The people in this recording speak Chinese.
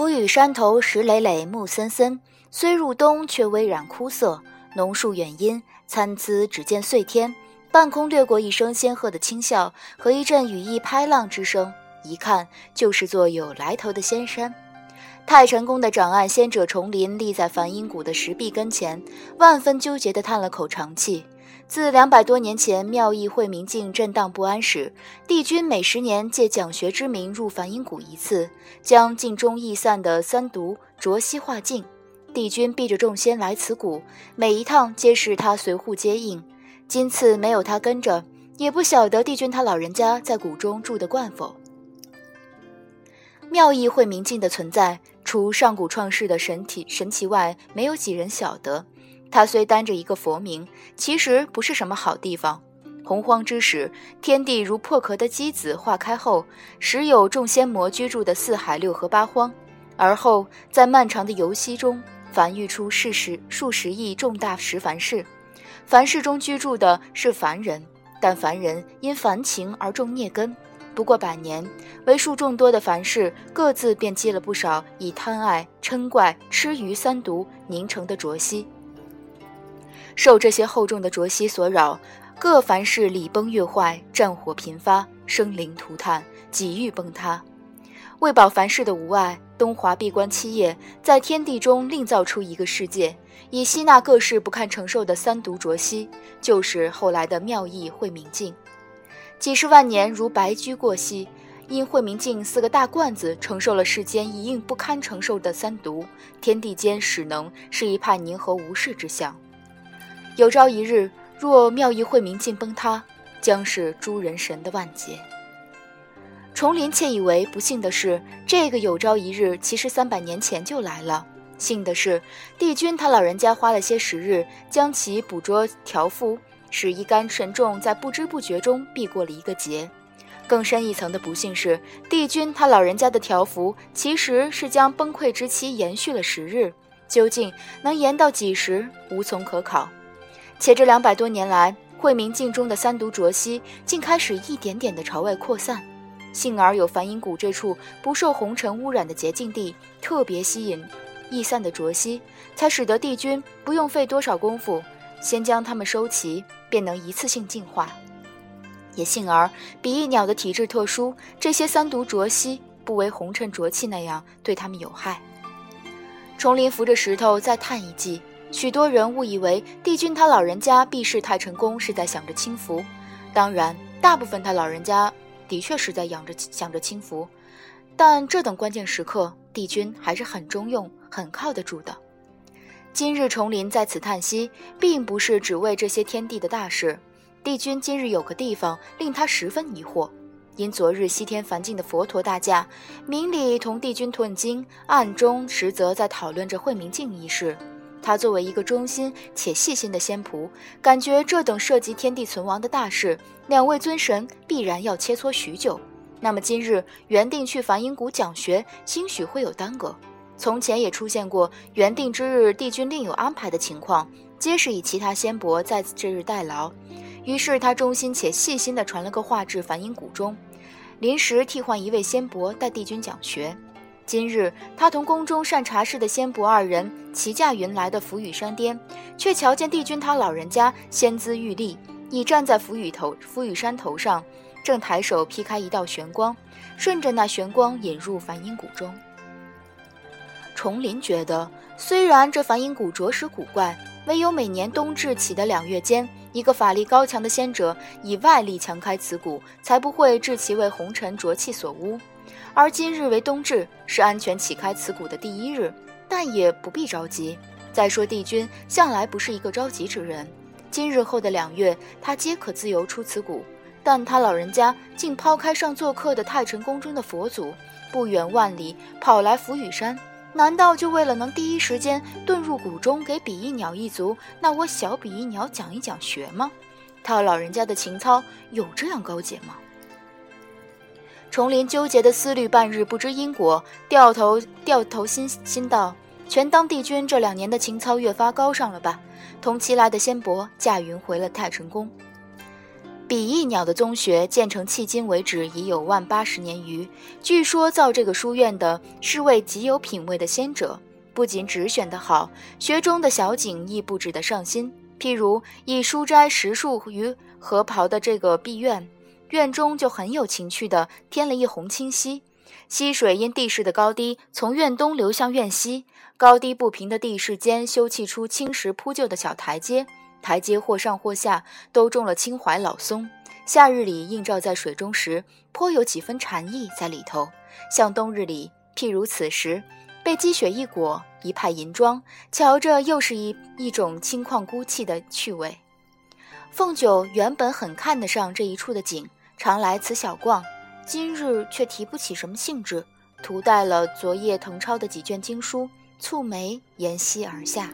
浮雨山头石累累，木森森。虽入冬，却微染枯色。浓树远阴，参差只见碎天。半空掠过一声仙鹤的轻笑和一阵羽翼拍浪之声，一看就是座有来头的仙山。太晨宫的长案仙者重林立在梵音谷的石壁跟前，万分纠结地叹了口长气。自两百多年前妙义慧明镜震荡不安时，帝君每十年借讲学之名入梵音谷一次，将镜中易散的三毒浊息化尽。帝君逼着众仙来此谷，每一趟皆是他随护接应。今次没有他跟着，也不晓得帝君他老人家在谷中住得惯否。妙义慧明镜的存在，除上古创世的神体神奇外，没有几人晓得。他虽担着一个佛名，其实不是什么好地方。洪荒之时，天地如破壳的机子化开后，时有众仙魔居住的四海六合八荒。而后在漫长的游息中，繁育出世十数十亿重大十凡世。凡世中居住的是凡人，但凡人因凡情而种孽根。不过百年，为数众多的凡世各自便积了不少以贪爱、嗔怪、痴愚三毒凝成的浊息。受这些厚重的浊息所扰，各凡世礼崩乐坏，战火频发，生灵涂炭，几欲崩塌。为保凡世的无碍，东华闭关七夜，在天地中另造出一个世界，以吸纳各世不堪承受的三毒浊息，就是后来的妙意慧明镜。几十万年如白驹过隙，因慧明镜四个大罐子承受了世间一应不堪承受的三毒，天地间始能是一派宁和无事之象。有朝一日，若妙义慧明镜崩塌，将是诸人神的万劫。重林窃以为不幸的是，这个有朝一日其实三百年前就来了。幸的是，帝君他老人家花了些时日将其捕捉调伏，使一干神众在不知不觉中避过了一个劫。更深一层的不幸是，帝君他老人家的调伏其实是将崩溃之期延续了十日，究竟能延到几时，无从可考。且这两百多年来，慧明镜中的三毒浊息竟开始一点点的朝外扩散。幸而有梵音谷这处不受红尘污染的洁净地，特别吸引易散的浊息，才使得帝君不用费多少功夫，先将它们收齐，便能一次性净化。也幸而比翼鸟的体质特殊，这些三毒浊息不为红尘浊气那样对它们有害。重林扶着石头再叹一记。许多人误以为帝君他老人家避世太成功是在想着轻浮，当然，大部分他老人家的确是在养着想着轻浮，但这等关键时刻，帝君还是很中用、很靠得住的。今日重林在此叹息，并不是只为这些天地的大事。帝君今日有个地方令他十分疑惑，因昨日西天梵境的佛陀大驾，明里同帝君吞经，暗中实则在讨论着慧明镜一事。他作为一个忠心且细心的仙仆，感觉这等涉及天地存亡的大事，两位尊神必然要切磋许久。那么今日原定去梵音谷讲学，兴许会有耽搁。从前也出现过原定之日帝君另有安排的情况，皆是以其他仙伯在这日代劳。于是他忠心且细心地传了个话至梵音谷中，临时替换一位仙伯带帝君讲学。今日，他同宫中善茶事的仙伯二人齐驾云来的浮羽山巅，却瞧见帝君他老人家仙姿玉立，已站在浮羽头浮羽山头上，正抬手劈开一道玄光，顺着那玄光引入梵音谷中。重林觉得，虽然这梵音谷着实古怪，唯有每年冬至起的两月间，一个法力高强的仙者以外力强开此谷，才不会致其为红尘浊气所污。而今日为冬至，是安全启开此谷的第一日，但也不必着急。再说帝君向来不是一个着急之人，今日后的两月，他皆可自由出此谷。但他老人家竟抛开上做客的太晨宫中的佛祖，不远万里跑来浮羽山，难道就为了能第一时间遁入谷中，给比翼鸟一族那窝小比翼鸟讲一讲学吗？他老人家的情操有这样高洁吗？重林纠结的思虑半日，不知因果，掉头掉头心心道：全当帝君这两年的情操越发高尚了吧？同其来的仙伯驾云回了太晨宫。比翼鸟的宗学建成迄今为止已有万八十年余。据说造这个书院的是位极有品位的仙者，不仅只选得好，学中的小景亦布置得上心。譬如以书斋石树于荷袍的这个碧院，院中就很有情趣的添了一泓清溪。溪水因地势的高低，从院东流向院西。高低不平的地势间，修砌出青石铺就的小台阶，台阶或上或下都种了青槐老松。夏日里映照在水中时，颇有几分禅意在里头。像冬日里，譬如此时，被积雪一裹，一派银装，瞧着又是一一种清旷孤寂的趣味。凤九原本很看得上这一处的景，常来此小逛，今日却提不起什么兴致，徒带了昨夜誊抄的几卷经书。蹙眉，沿溪而下。